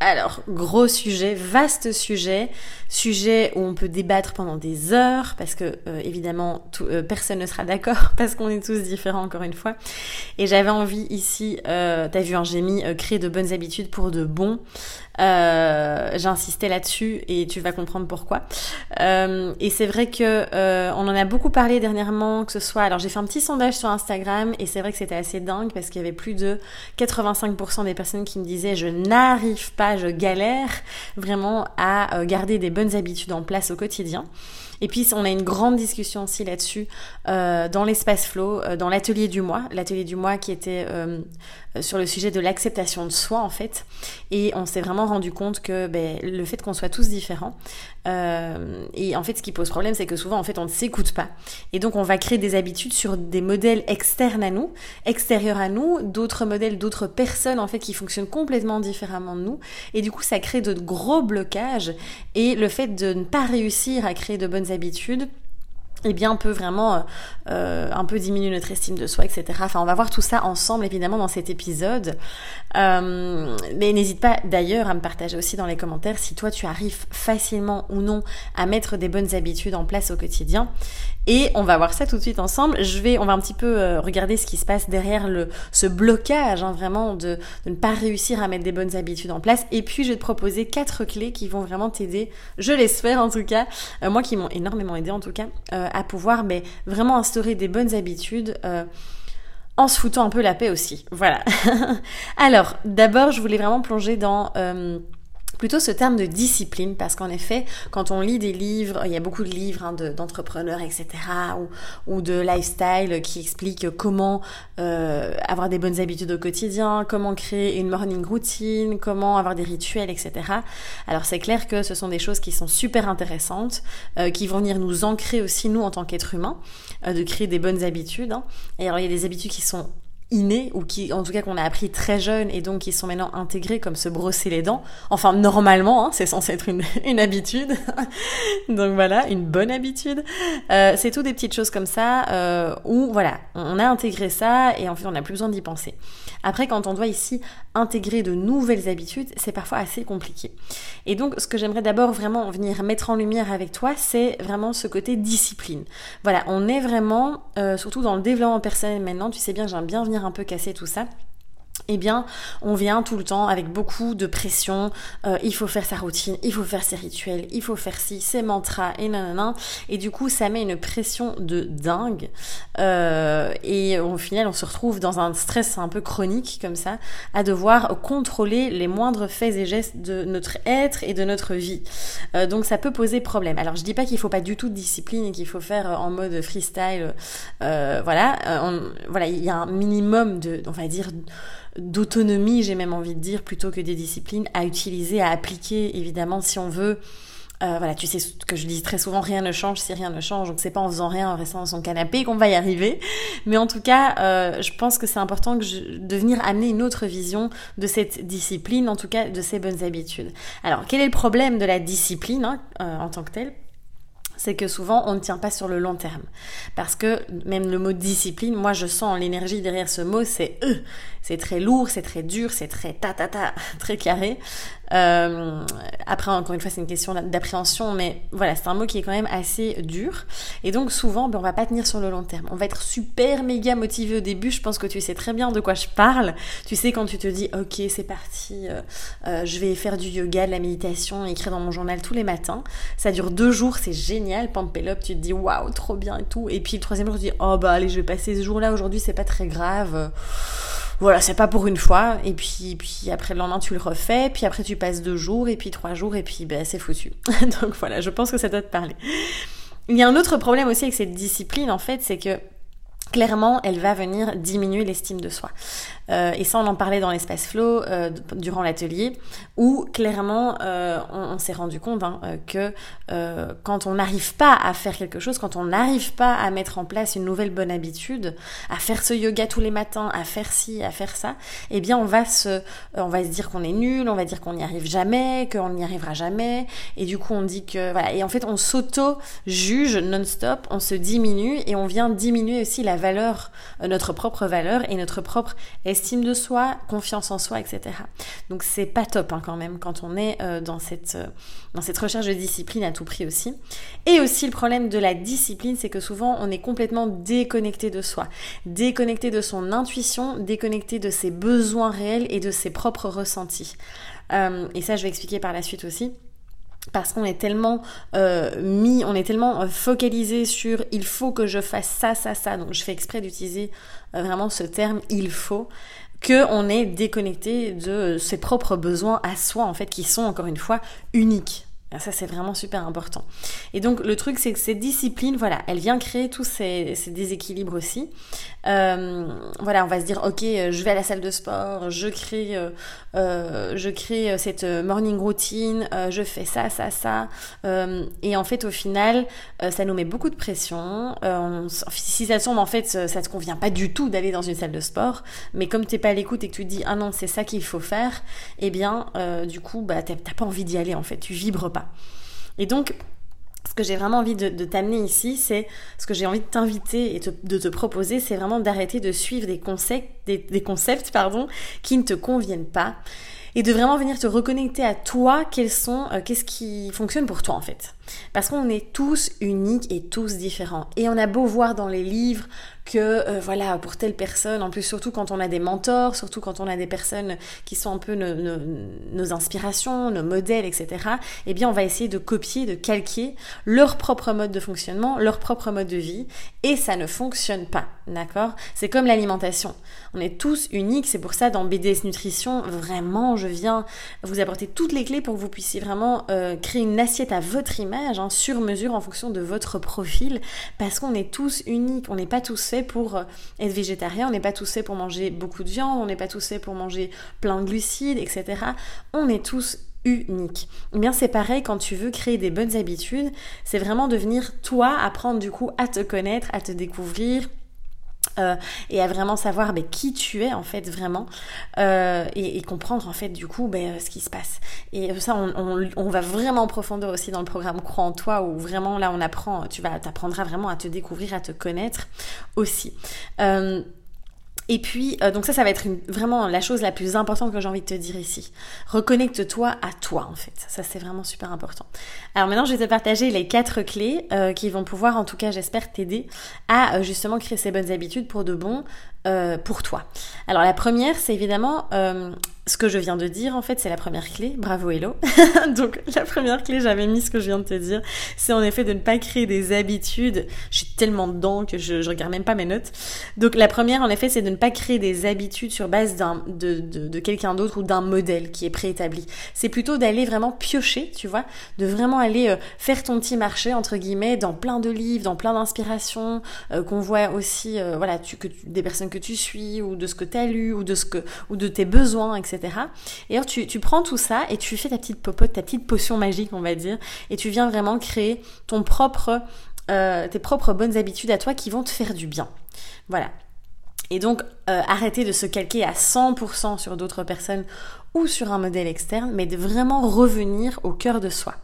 Alors, gros sujet, vaste sujet, sujet où on peut débattre pendant des heures, parce que euh, évidemment, euh, personne ne sera d'accord, parce qu'on est tous différents encore une fois. Et j'avais envie ici, euh, t'as vu, hein, créer de bonnes habitudes pour de bons. Euh, j'ai insisté là-dessus et tu vas comprendre pourquoi. Euh, et c'est vrai que euh, on en a beaucoup parlé dernièrement, que ce soit. Alors j'ai fait un petit sondage sur Instagram et c'est vrai que c'était assez dingue parce qu'il y avait plus de 85% des personnes qui me disaient je n'arrive pas, je galère vraiment à garder des bonnes habitudes en place au quotidien. Et puis on a une grande discussion aussi là-dessus euh, dans l'espace flow, euh, dans l'atelier du mois, l'atelier du mois qui était euh, sur le sujet de l'acceptation de soi en fait. Et on s'est vraiment rendu compte que ben, le fait qu'on soit tous différents, et en fait ce qui pose problème c'est que souvent en fait on ne s'écoute pas. Et donc on va créer des habitudes sur des modèles externes à nous, extérieurs à nous, d'autres modèles, d'autres personnes en fait qui fonctionnent complètement différemment de nous. Et du coup ça crée de gros blocages et le fait de ne pas réussir à créer de bonnes habitudes eh bien, peut vraiment euh, un peu diminuer notre estime de soi, etc. Enfin, on va voir tout ça ensemble, évidemment, dans cet épisode. Euh, mais n'hésite pas, d'ailleurs, à me partager aussi dans les commentaires si toi, tu arrives facilement ou non à mettre des bonnes habitudes en place au quotidien. Et on va voir ça tout de suite ensemble. Je vais, on va un petit peu euh, regarder ce qui se passe derrière le, ce blocage, hein, vraiment, de, de, ne pas réussir à mettre des bonnes habitudes en place. Et puis, je vais te proposer quatre clés qui vont vraiment t'aider, je l'espère en tout cas, moi qui m'ont énormément aidé en tout cas, à pouvoir mais, vraiment instaurer des bonnes habitudes. Euh, en se foutant un peu la paix aussi. Voilà. Alors, d'abord, je voulais vraiment plonger dans euh, plutôt ce terme de discipline, parce qu'en effet, quand on lit des livres, il y a beaucoup de livres hein, d'entrepreneurs, etc., ou, ou, de lifestyle qui expliquent comment euh, avoir des bonnes habitudes au quotidien, comment créer une morning routine, comment avoir des rituels, etc. Alors c'est clair que ce sont des choses qui sont super intéressantes, euh, qui vont venir nous ancrer aussi, nous, en tant qu'être humain, euh, de créer des bonnes habitudes. Hein. Et alors il y a des habitudes qui sont innés ou qui en tout cas qu'on a appris très jeune et donc qui sont maintenant intégrés comme se brosser les dents. Enfin normalement, hein, c'est censé être une, une habitude. donc voilà, une bonne habitude. Euh, c'est tout des petites choses comme ça euh, où voilà, on a intégré ça et en fait on n'a plus besoin d'y penser. Après quand on doit ici intégrer de nouvelles habitudes, c'est parfois assez compliqué. Et donc ce que j'aimerais d'abord vraiment venir mettre en lumière avec toi, c'est vraiment ce côté discipline. Voilà, on est vraiment, euh, surtout dans le développement personnel maintenant, tu sais bien j'aime bien venir un peu casser tout ça eh bien, on vient tout le temps avec beaucoup de pression. Euh, il faut faire sa routine, il faut faire ses rituels, il faut faire ci, ses mantras et nanana. Et du coup, ça met une pression de dingue. Euh, et au final, on se retrouve dans un stress un peu chronique comme ça, à devoir contrôler les moindres faits et gestes de notre être et de notre vie. Euh, donc, ça peut poser problème. Alors, je dis pas qu'il faut pas du tout de discipline et qu'il faut faire en mode freestyle. voilà, voilà, il y a un minimum de, on va dire d'autonomie, j'ai même envie de dire, plutôt que des disciplines à utiliser, à appliquer, évidemment, si on veut. Euh, voilà, tu sais ce que je dis très souvent, rien ne change si rien ne change. Donc c'est pas en faisant rien, en restant dans son canapé qu'on va y arriver. Mais en tout cas, euh, je pense que c'est important de venir amener une autre vision de cette discipline, en tout cas de ces bonnes habitudes. Alors, quel est le problème de la discipline hein, euh, en tant que telle? C'est que souvent on ne tient pas sur le long terme. Parce que même le mot discipline, moi je sens l'énergie derrière ce mot, c'est euh, c'est très lourd, c'est très dur, c'est très ta ta ta, très carré. Euh, après, encore une fois, c'est une question d'appréhension, mais voilà, c'est un mot qui est quand même assez dur. Et donc, souvent, ben, on va pas tenir sur le long terme. On va être super méga motivé au début. Je pense que tu sais très bien de quoi je parle. Tu sais, quand tu te dis, ok, c'est parti, euh, euh, je vais faire du yoga, de la méditation, écrire dans mon journal tous les matins. Ça dure deux jours, c'est génial. Pump up, tu te dis, waouh, trop bien et tout. Et puis, le troisième jour, tu te dis, oh bah allez, je vais passer ce jour-là aujourd'hui, c'est pas très grave voilà, c'est pas pour une fois. Et puis, puis après le lendemain, tu le refais. Puis après, tu passes deux jours, et puis trois jours, et puis ben, c'est foutu. Donc voilà, je pense que ça doit te parler. Il y a un autre problème aussi avec cette discipline, en fait, c'est que clairement, elle va venir diminuer l'estime de soi. Euh, et ça, on en parlait dans l'espace flow euh, durant l'atelier, où clairement, euh, on, s'est rendu compte hein, que quand on n'arrive pas à faire quelque chose, quand on n'arrive pas à mettre en place une nouvelle bonne habitude, à faire ce yoga tous les matins, à faire ci, à faire ça, eh bien, on va se, on va se dire qu'on est nul, on va dire qu'on n'y arrive jamais, qu'on n'y arrivera jamais, et du coup, on dit que. Et en fait, on s'auto-juge non-stop, on se diminue et on vient diminuer aussi la valeur, notre propre valeur et notre propre estime de soi, confiance en soi, etc. Donc c'est pas top hein, quand même quand on est euh, dans, cette, euh, dans cette recherche de discipline à tout prix aussi. Et aussi le problème de la discipline, c'est que souvent on est complètement déconnecté de soi, déconnecté de son intuition, déconnecté de ses besoins réels et de ses propres ressentis. Euh, et ça je vais expliquer par la suite aussi parce qu'on est tellement mis, on est tellement focalisé sur il faut que je fasse ça, ça, ça. Donc je fais exprès d'utiliser vraiment ce terme il faut que on est déconnecté de ses propres besoins à soi en fait qui sont encore une fois uniques ça, c'est vraiment super important. Et donc, le truc, c'est que cette discipline, voilà, elle vient créer tous ces, déséquilibres aussi. Euh, voilà, on va se dire, ok, je vais à la salle de sport, je crée, euh, euh, je crée cette morning routine, je fais ça, ça, ça. et en fait, au final, ça nous met beaucoup de pression. si ça tombe, en fait, ça te convient pas du tout d'aller dans une salle de sport. Mais comme t'es pas à l'écoute et que tu te dis, ah non, c'est ça qu'il faut faire, eh bien, du coup, bah, t'as pas envie d'y aller, en fait. Tu vibres pas. Et donc, ce que j'ai vraiment envie de, t'amener ici, c'est ce que j'ai envie de t'inviter et de te proposer, c'est vraiment d'arrêter de suivre des concepts, qui ne te conviennent pas et de vraiment venir te reconnecter à toi, quels sont, euh, qu'est-ce qui fonctionne pour toi en fait. Parce qu'on est tous uniques et tous différents. Et on a beau voir dans les livres que euh, voilà pour telle personne en plus surtout quand on a des mentors surtout quand on a des personnes qui sont un peu nos, nos, inspirations nos modèles etc eh bien on va essayer de copier de calquer leur propre mode de fonctionnement leur propre mode de vie et ça ne fonctionne pas d'accord? C'est comme l'alimentation on est tous uniques c'est pour ça dans BDS Nutrition vraiment je viens vous apporter toutes les clés pour que vous puissiez vraiment euh, créer une assiette à votre image hein, sur mesure en fonction de votre profil parce qu'on est tous uniques on n'est pas tous pour euh, être végétarien, on n'est pas tous faits pour manger beaucoup de viande, on n'est pas tous faits pour manger plein de glucides, etc. On est tous uniques. Eh bien c'est pareil quand tu veux créer des bonnes habitudes, c'est vraiment devenir toi, apprendre du coup à te connaître, à te découvrir, euh, et à vraiment savoir ben, qui tu es en fait vraiment euh, et, comprendre en fait du coup ben, ce qui se passe. Et ça, on, va vraiment en profondeur aussi dans le programme Crois en toi où vraiment là on apprend, tu vas t'apprendras vraiment à te découvrir, à te connaître aussi. Euh, et puis, euh, donc ça, ça va être vraiment la chose la plus importante que j'ai envie de te dire ici. Reconnecte-toi à toi, en fait. Ça, c'est vraiment super important. Alors maintenant, je vais te partager les quatre clés euh, qui vont pouvoir, en tout cas, j'espère, t'aider à euh, justement créer ces bonnes habitudes pour de bon pour toi. Alors la première, c'est évidemment ce que je viens de dire, en fait, c'est la première clé. Bravo Hello. Donc, la première clé, j'avais mis ce que je viens de te dire. C'est en effet de ne pas créer des habitudes. Je suis tellement dedans que je, je regarde même pas mes notes. Donc, la première, en effet, c'est de ne pas créer des habitudes sur base d'un, de, de, quelqu'un d'autre ou d'un modèle qui est préétabli. C'est plutôt d'aller vraiment piocher, tu vois, de vraiment aller euh, faire ton petit marché, entre guillemets, dans plein de livres, dans plein d'inspirations, euh, qu'on voit aussi, euh, voilà, tu, que des personnes tu suis, ou de ce que tu as lu, ou de ce que, ou de tes besoins, etc. Et alors tu, prends tout ça et tu fais ta petite popote, ta petite potion magique, on va dire, et tu viens vraiment créer ton propre, euh, tes propres bonnes habitudes à toi qui vont te faire du bien. Voilà. Et donc, euh, arrêter de se calquer à 100% sur d'autres personnes ou sur un modèle externe, mais de vraiment revenir au cœur de soi.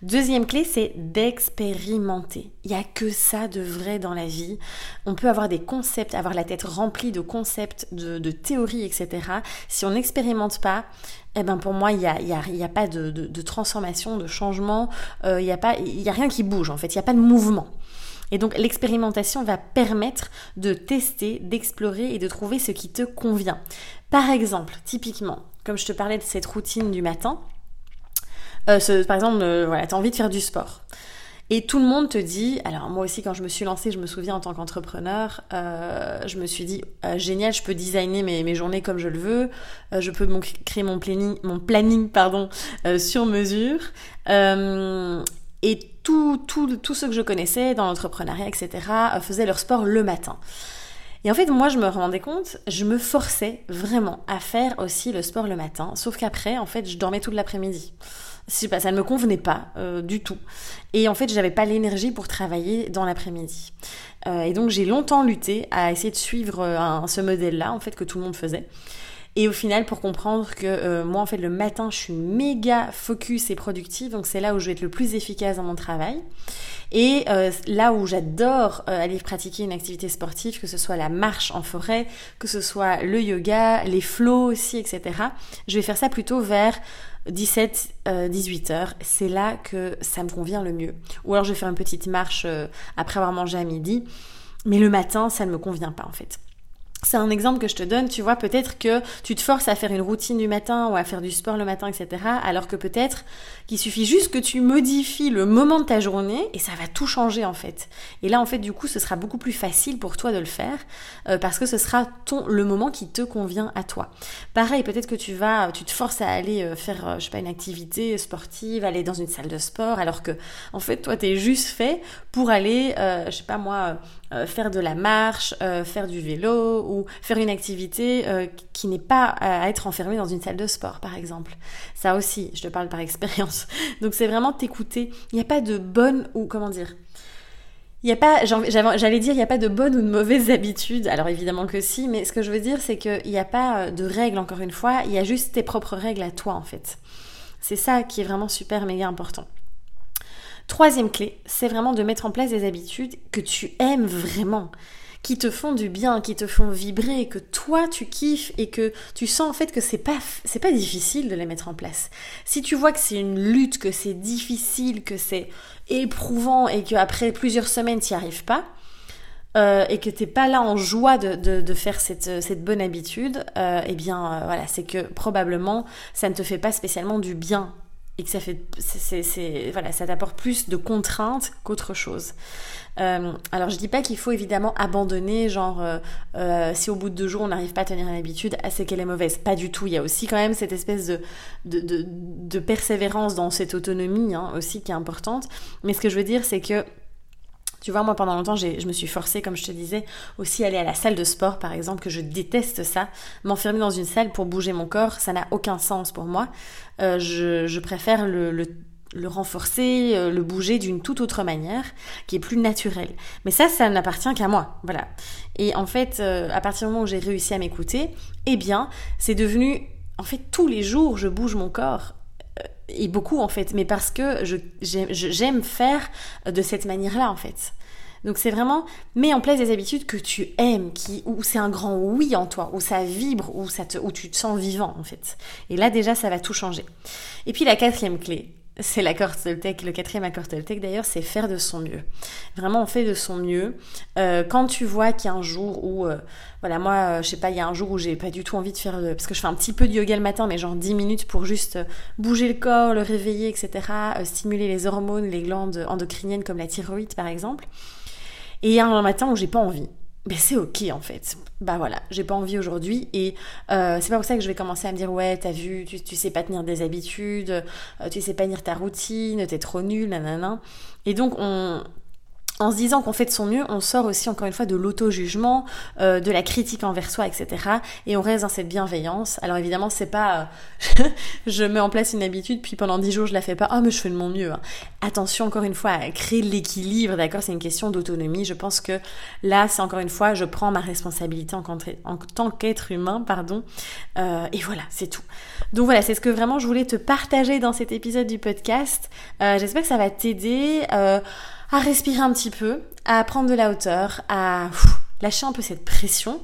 Deuxième clé, c'est d'expérimenter. Il n'y a que ça de vrai dans la vie. On peut avoir des concepts, avoir la tête remplie de concepts, de, théories, etc. Si on n'expérimente pas, eh ben pour moi, il n'y a, y a, pas de, transformation, de changement, euh, il n'y a, a rien qui bouge en fait, il n'y a pas de mouvement. Et donc l'expérimentation va permettre de tester, d'explorer et de trouver ce qui te convient. Par exemple, typiquement, comme je te parlais de cette routine du matin, euh, par exemple, euh, voilà, tu as envie de faire du sport. Et tout le monde te dit, alors moi aussi quand je me suis lancée, je me souviens en tant qu'entrepreneur, euh, je me suis dit, génial, je peux designer mes, journées comme je le veux, je peux créer mon planning, mon planning pardon, sur mesure. et tout, tout, tous ceux que je connaissais dans l'entrepreneuriat, etc., faisaient leur sport le matin. Et en fait, moi, je me rendais compte, je me forçais vraiment à faire aussi le sport le matin, sauf qu'après, en fait, je dormais toute l'après-midi. Pas, ça ne me convenait pas euh, du tout. Et en fait, j'avais pas l'énergie pour travailler dans l'après-midi. Euh, et donc, j'ai longtemps lutté à essayer de suivre euh, ce modèle-là, en fait, que tout le monde faisait. Et au final, pour comprendre que moi, en fait, le matin, je suis méga focus et productive, donc c'est là où je vais être le plus efficace dans mon travail. Et euh, là où j'adore euh, aller pratiquer une activité sportive, que ce soit la marche en forêt, que ce soit le yoga, les flots aussi, etc., je vais faire ça plutôt vers 17, 18 euh, heures. C'est là que ça me convient le mieux. Ou alors je vais faire une petite marche après avoir mangé à midi. Mais le matin, ça ne me convient pas en fait. C'est un exemple que je te donne, tu vois, peut-être que tu te forces à faire une routine du matin ou à faire du sport le matin, etc. Alors que peut-être qu'il suffit juste que tu modifies le moment de ta journée et ça va tout changer en fait. Et là, en fait, du coup, ce sera beaucoup plus facile pour toi de le faire euh, parce que ce sera ton, le moment qui te convient à toi. Pareil, peut-être que tu vas, tu te forces à aller euh, faire, euh, je sais pas, une activité sportive, aller dans une salle de sport alors que, en fait, toi, t'es juste fait pour aller, je sais pas moi, euh, faire de la marche, euh, faire du vélo ou faire une activité euh, qui n'est pas à être enfermé dans une salle de sport, par exemple. Ça aussi, je te parle par expérience. Donc c'est vraiment t'écouter. Il n'y a pas de bonne ou comment dire. Il n'y a pas, j'allais dire, il n'y a pas de bonnes ou de mauvaises habitudes. Alors évidemment que si, mais ce que je veux dire, c'est qu'il n'y a pas de règles, encore une fois, il y a juste tes propres règles à toi, en fait. C'est ça qui est vraiment super, méga important. Troisième clé, c'est vraiment de mettre en place des habitudes que tu aimes vraiment, qui te font du bien, qui te font vibrer, que toi tu kiffes et que tu sens en fait que c'est pas c'est pas difficile de les mettre en place. Si tu vois que c'est une lutte, que c'est difficile, que c'est éprouvant et que après plusieurs semaines tu n'y arrives pas, euh, et que t'es pas là en joie de, faire cette, bonne habitude, euh, eh bien euh, voilà, c'est que probablement ça ne te fait pas spécialement du bien et que ça fait, c'est, voilà, ça t'apporte plus de contraintes qu'autre chose. Euh, alors je dis pas qu'il faut évidemment abandonner, genre euh, euh, si au bout de deux jours on n'arrive pas à tenir une habitude, ah, c'est qu'elle est mauvaise. Pas du tout. Il y a aussi quand même cette espèce de, de, de, persévérance dans cette autonomie hein, aussi qui est importante. Mais ce que je veux dire, c'est que tu vois, moi pendant longtemps, je me suis forcée, comme je te disais, aussi aller à la salle de sport, par exemple, que je déteste ça. M'enfermer dans une salle pour bouger mon corps, ça n'a aucun sens pour moi. Euh, je, préfère le, renforcer, euh, le bouger d'une toute autre manière, qui est plus naturelle. Mais ça, ça n'appartient qu'à moi, voilà. Et en fait, euh, à partir du moment où j'ai réussi à m'écouter, eh bien, c'est devenu en fait, tous les jours, je bouge mon corps et beaucoup en fait, mais parce que j'aime faire de cette manière-là en fait. Donc c'est vraiment mets en place des habitudes que tu aimes, qui où c'est un grand oui en toi, où ça vibre, où ça te, où tu te sens vivant en fait. Et là déjà ça va tout changer. Et puis la quatrième clé, c'est l'accord Toltec, le quatrième accord Toltec d'ailleurs, c'est faire de son mieux. Vraiment, on fait de son mieux. Euh, quand tu vois qu'il y a un jour où, euh, voilà, moi, euh, je sais pas, il y a un jour où j'ai pas du tout envie de faire, parce que je fais un petit peu de yoga le matin, mais genre 10 minutes pour juste bouger le corps, le réveiller, etc., stimuler les hormones, les glandes endocriniennes comme la thyroïde par exemple. Et un matin où j'ai pas envie ben c'est ok en fait. Bah voilà, j'ai pas envie aujourd'hui et euh, c'est pas pour ça que je vais commencer à me dire ouais t'as vu, tu, tu sais pas tenir des habitudes, euh, tu sais pas tenir ta routine, t'es trop nul, nanana. Et donc on, en se disant qu'on fait de son mieux, on sort aussi encore une fois de l'auto-jugement, euh, de la critique envers soi, etc. Et on reste dans cette bienveillance. Alors évidemment, c'est pas euh, je mets en place une habitude, puis pendant dix jours je la fais pas, ah mais je fais de mon mieux. Hein. Attention encore une fois à créer l'équilibre, d'accord C'est une question d'autonomie. Je pense que là, c'est encore une fois, je prends ma responsabilité en, en tant qu'être humain, pardon. Euh, et voilà, c'est tout. Donc voilà, c'est ce que vraiment je voulais te partager dans cet épisode du podcast. J'espère que ça va t'aider à respirer un petit peu, à prendre de la hauteur, à lâcher un peu cette pression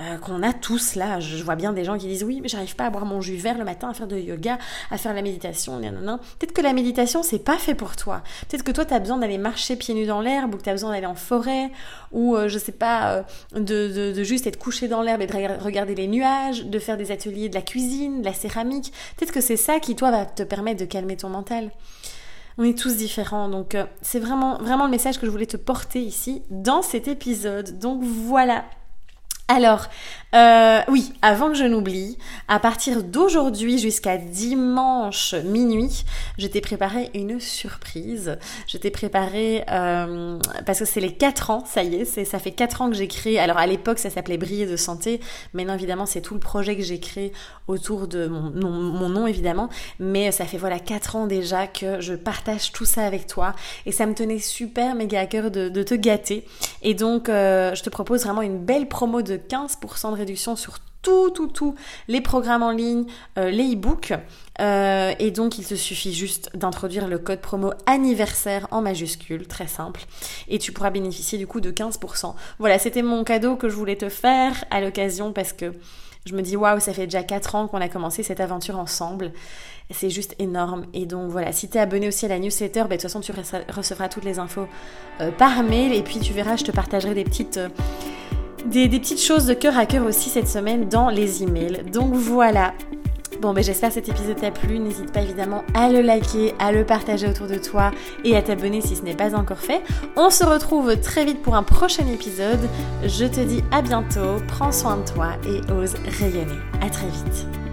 euh, qu'on a tous là. Je vois bien des gens qui disent oui, mais j'arrive pas à boire mon jus vert le matin, à faire de yoga, à faire de la méditation. Peut-être que la méditation, c'est pas fait pour toi. Peut-être que toi, tu as besoin d'aller marcher pieds nus dans l'herbe, ou que tu as besoin d'aller en forêt, ou euh, je sais pas, euh, de, de, juste être couché dans l'herbe et de regarder les nuages, de faire des ateliers de la cuisine, de la céramique. Peut-être que c'est ça qui, toi, va te permettre de calmer ton mental. On est tous différents, donc euh, c'est vraiment, vraiment le message que je voulais te porter ici dans cet épisode. Donc voilà, Alors, euh, oui, avant que je n'oublie, à partir d'aujourd'hui jusqu'à dimanche minuit, je t'ai préparé une surprise. Je t'ai préparé, euh, parce que c'est les 4 ans, ça y est, ça fait 4 ans que j'ai créé, alors à l'époque ça s'appelait Briller de santé, maintenant évidemment c'est tout le projet que j'ai créé autour de mon, mon, nom évidemment, mais ça fait voilà 4 ans déjà que je partage tout ça avec toi, et ça me tenait super méga à cœur de, te gâter, et donc euh, je te propose vraiment une belle promo de 15% de réduction sur tout, tout, tout les programmes en ligne, euh, les e-books. Euh, et donc, il te suffit juste d'introduire le code promo anniversaire en majuscule, très simple. Et tu pourras bénéficier du coup de 15%. Voilà, c'était mon cadeau que je voulais te faire à l'occasion parce que je me dis, waouh, ça fait déjà 4 ans qu'on a commencé cette aventure ensemble. C'est juste énorme. Et donc voilà, si tu es abonné aussi à la newsletter, bah, de toute façon, tu recevras toutes les infos euh, par mail. Et puis, tu verras, je te partagerai des petites des, petites choses de cœur à cœur aussi cette semaine dans les emails. Donc voilà. Bon, ben j'espère que cet épisode t'a plu. N'hésite pas évidemment à le liker, à le partager autour de toi et à t'abonner si ce n'est pas encore fait. On se retrouve très vite pour un prochain épisode. Je te dis à bientôt, prends soin de toi et ose rayonner. À très vite.